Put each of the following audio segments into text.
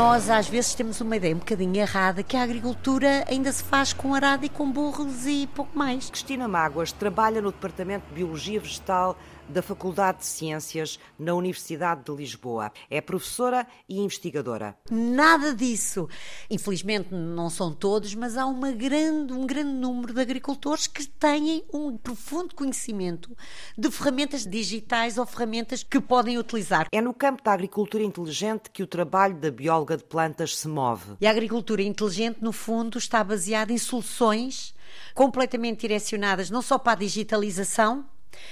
Nós às vezes temos uma ideia um bocadinho errada que a agricultura ainda se faz com arado e com burros e pouco mais. Cristina Mágoas trabalha no Departamento de Biologia Vegetal da Faculdade de Ciências na Universidade de Lisboa. É professora e investigadora. Nada disso. Infelizmente não são todos, mas há uma grande, um grande número de agricultores que têm um profundo conhecimento de ferramentas digitais ou ferramentas que podem utilizar. É no campo da agricultura inteligente que o trabalho da bióloga de plantas se move. E a agricultura inteligente, no fundo, está baseada em soluções completamente direcionadas não só para a digitalização,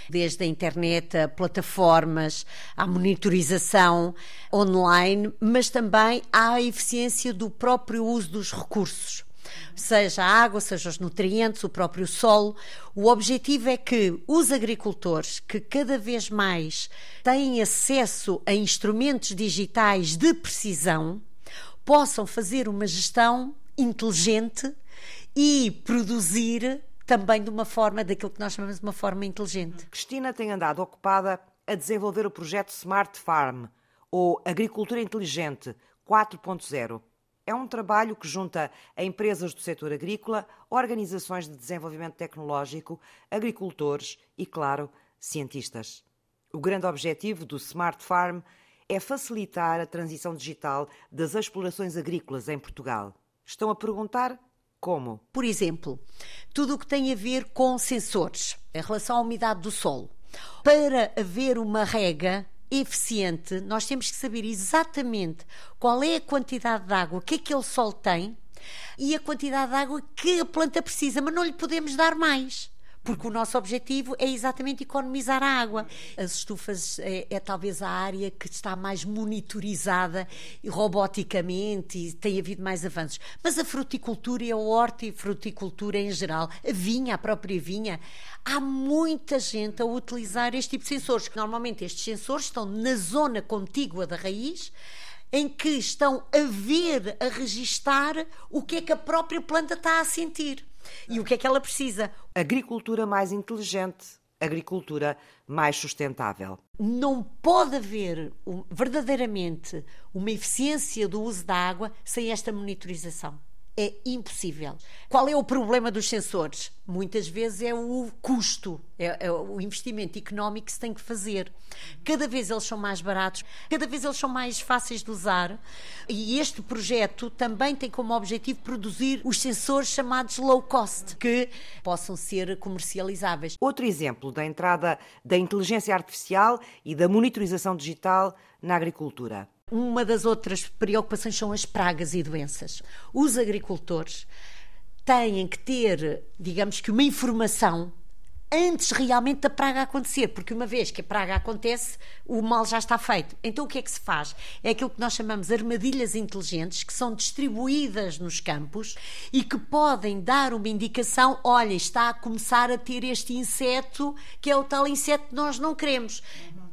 desde a internet a plataformas, à monitorização online, mas também à eficiência do próprio uso dos recursos. Seja a água, seja os nutrientes, o próprio solo. O objetivo é que os agricultores, que cada vez mais têm acesso a instrumentos digitais de precisão, possam fazer uma gestão inteligente e produzir também de uma forma, daquilo que nós chamamos de uma forma inteligente. Cristina tem andado ocupada a desenvolver o projeto Smart Farm, ou Agricultura Inteligente 4.0. É um trabalho que junta empresas do setor agrícola, organizações de desenvolvimento tecnológico, agricultores e, claro, cientistas. O grande objetivo do Smart Farm é facilitar a transição digital das explorações agrícolas em Portugal. Estão a perguntar como? Por exemplo, tudo o que tem a ver com sensores em relação à umidade do solo. Para haver uma rega eficiente, nós temos que saber exatamente qual é a quantidade de água que aquele solo tem e a quantidade de água que a planta precisa, mas não lhe podemos dar mais porque o nosso objetivo é exatamente economizar a água. As estufas é, é talvez a área que está mais monitorizada roboticamente e tem havido mais avanços. Mas a fruticultura e a hortifruticultura em geral, a vinha, a própria vinha, há muita gente a utilizar este tipo de sensores, que normalmente estes sensores estão na zona contígua da raiz, em que estão a ver, a registar o que é que a própria planta está a sentir. E o que é que ela precisa? Agricultura mais inteligente, agricultura mais sustentável. Não pode haver verdadeiramente uma eficiência do uso da água sem esta monitorização é impossível. Qual é o problema dos sensores? Muitas vezes é o custo, é, é, o investimento económico que se tem que fazer. Cada vez eles são mais baratos, cada vez eles são mais fáceis de usar. E este projeto também tem como objetivo produzir os sensores chamados low cost, que possam ser comercializáveis. Outro exemplo da entrada da inteligência artificial e da monitorização digital na agricultura. Uma das outras preocupações são as pragas e doenças. Os agricultores têm que ter, digamos que, uma informação antes realmente da praga acontecer, porque uma vez que a praga acontece, o mal já está feito. Então o que é que se faz? É aquilo que nós chamamos armadilhas inteligentes, que são distribuídas nos campos e que podem dar uma indicação: olha, está a começar a ter este inseto, que é o tal inseto que nós não queremos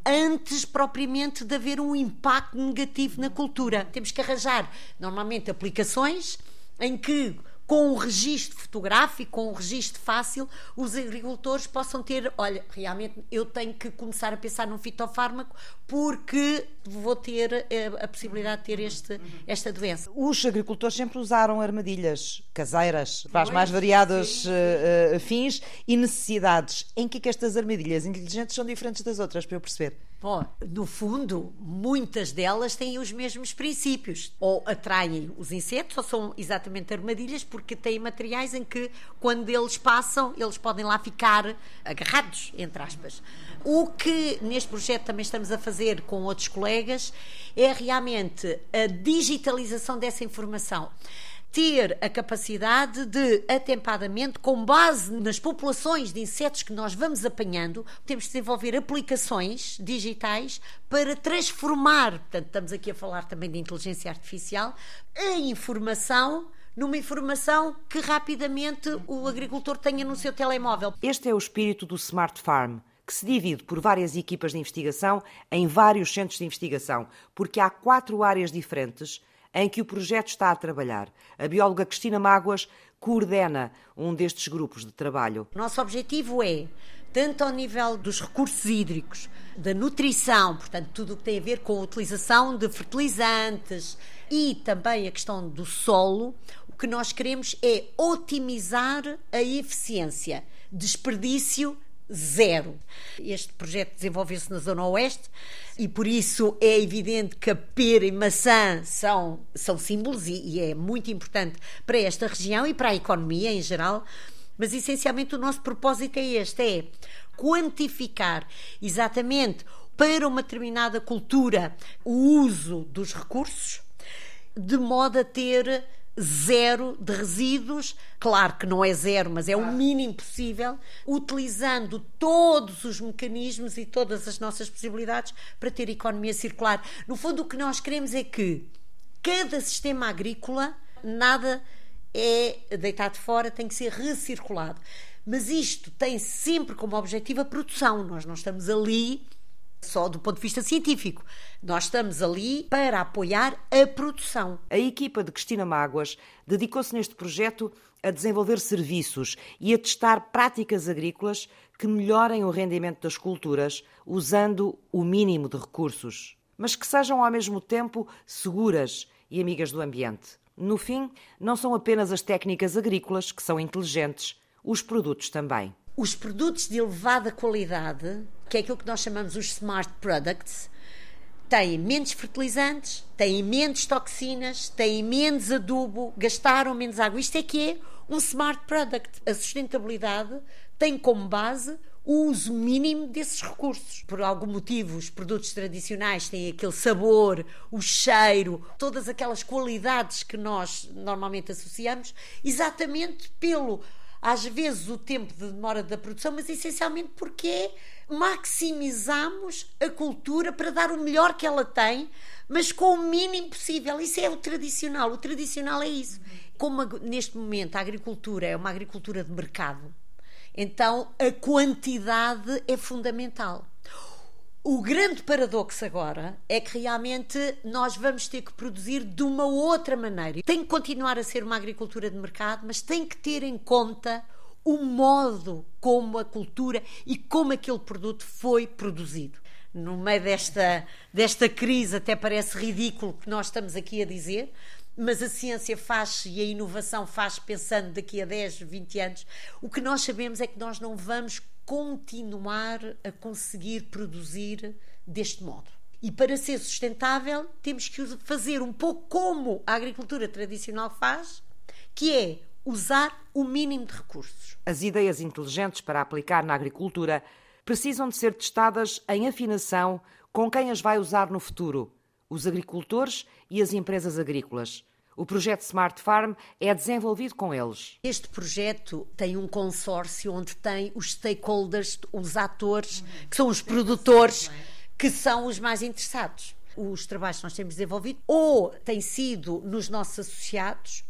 antes propriamente de haver um impacto negativo na cultura. Temos que arranjar, normalmente, aplicações em que com o registro fotográfico, com o registro fácil, os agricultores possam ter, olha, realmente eu tenho que começar a pensar num fitofármaco porque vou ter a, eh, a possibilidade de ter este, esta doença. Os agricultores sempre usaram armadilhas caseiras para as mais variados uh, uh, fins e necessidades. Em que, é que estas armadilhas inteligentes são diferentes das outras, para eu perceber? Bom, no fundo, muitas delas têm os mesmos princípios. Ou atraem os insetos, ou são exatamente armadilhas, porque têm materiais em que, quando eles passam, eles podem lá ficar agarrados, entre aspas. O que neste projeto também estamos a fazer com outros colegas é realmente a digitalização dessa informação ter a capacidade de, atempadamente, com base nas populações de insetos que nós vamos apanhando, temos de desenvolver aplicações digitais para transformar, portanto, estamos aqui a falar também de inteligência artificial, a informação numa informação que rapidamente o agricultor tenha no seu telemóvel. Este é o espírito do Smart Farm que se divide por várias equipas de investigação em vários centros de investigação, porque há quatro áreas diferentes em que o projeto está a trabalhar. A bióloga Cristina Mágoas coordena um destes grupos de trabalho. Nosso objetivo é tanto ao nível dos recursos hídricos, da nutrição, portanto, tudo o que tem a ver com a utilização de fertilizantes e também a questão do solo, o que nós queremos é otimizar a eficiência, desperdício zero. Este projeto desenvolveu-se na Zona Oeste e por isso é evidente que a pera e maçã são, são símbolos e, e é muito importante para esta região e para a economia em geral. Mas essencialmente o nosso propósito é este: é quantificar exatamente para uma determinada cultura o uso dos recursos, de modo a ter zero de resíduos, claro que não é zero, mas é o mínimo possível, utilizando todos os mecanismos e todas as nossas possibilidades para ter economia circular. No fundo, o que nós queremos é que cada sistema agrícola, nada é deitado fora, tem que ser recirculado. Mas isto tem sempre como objetivo a produção. Nós não estamos ali só do ponto de vista científico. Nós estamos ali para apoiar a produção. A equipa de Cristina Mágoas dedicou-se neste projeto a desenvolver serviços e a testar práticas agrícolas que melhorem o rendimento das culturas usando o mínimo de recursos, mas que sejam ao mesmo tempo seguras e amigas do ambiente. No fim, não são apenas as técnicas agrícolas que são inteligentes, os produtos também. Os produtos de elevada qualidade que é aquilo que nós chamamos os smart products, têm menos fertilizantes, têm menos toxinas, têm menos adubo, gastaram menos água. Isto é que é um smart product. A sustentabilidade tem como base o uso mínimo desses recursos. Por algum motivo, os produtos tradicionais têm aquele sabor, o cheiro, todas aquelas qualidades que nós normalmente associamos, exatamente pelo às vezes o tempo de demora da produção, mas essencialmente porque maximizamos a cultura para dar o melhor que ela tem, mas com o mínimo possível. Isso é o tradicional. O tradicional é isso. Como neste momento a agricultura é uma agricultura de mercado, então a quantidade é fundamental. O grande paradoxo agora é que realmente nós vamos ter que produzir de uma outra maneira. Tem que continuar a ser uma agricultura de mercado, mas tem que ter em conta o modo como a cultura e como aquele produto foi produzido. No meio desta, desta crise, até parece ridículo que nós estamos aqui a dizer, mas a ciência faz e a inovação faz pensando daqui a 10, 20 anos. O que nós sabemos é que nós não vamos continuar a conseguir produzir deste modo. E para ser sustentável, temos que fazer um pouco como a agricultura tradicional faz, que é usar o mínimo de recursos. As ideias inteligentes para aplicar na agricultura precisam de ser testadas em afinação com quem as vai usar no futuro, os agricultores e as empresas agrícolas. O projeto Smart Farm é desenvolvido com eles. Este projeto tem um consórcio onde tem os stakeholders, os atores, que são os produtores, que são os mais interessados. Os trabalhos que nós temos desenvolvido ou têm sido nos nossos associados,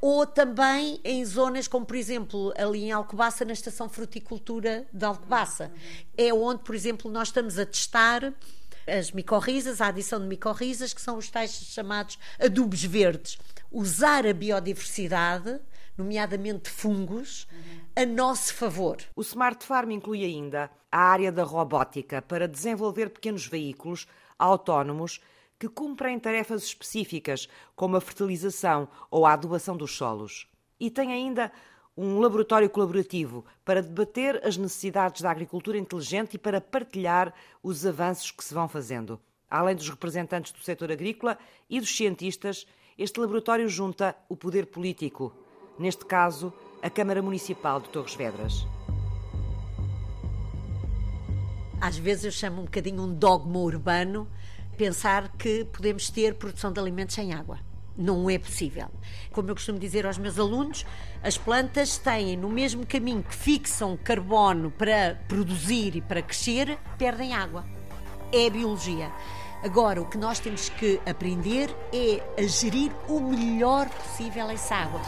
ou também em zonas como, por exemplo, ali em Alcobaça, na Estação Fruticultura de Alcobaça. É onde, por exemplo, nós estamos a testar as micorrizas, a adição de micorrizas, que são os tais chamados adubos verdes. Usar a biodiversidade, nomeadamente fungos, a nosso favor. O Smart Farm inclui ainda a área da robótica para desenvolver pequenos veículos autónomos que cumprem tarefas específicas, como a fertilização ou a adubação dos solos. E tem ainda um laboratório colaborativo para debater as necessidades da agricultura inteligente e para partilhar os avanços que se vão fazendo. Além dos representantes do setor agrícola e dos cientistas, este laboratório junta o poder político, neste caso, a Câmara Municipal de Torres Vedras. Às vezes eu chamo um bocadinho um dogma urbano pensar que podemos ter produção de alimentos sem água. Não é possível. Como eu costumo dizer aos meus alunos, as plantas têm no mesmo caminho que fixam carbono para produzir e para crescer, perdem água. É a biologia. Agora, o que nós temos que aprender é a gerir o melhor possível essa água.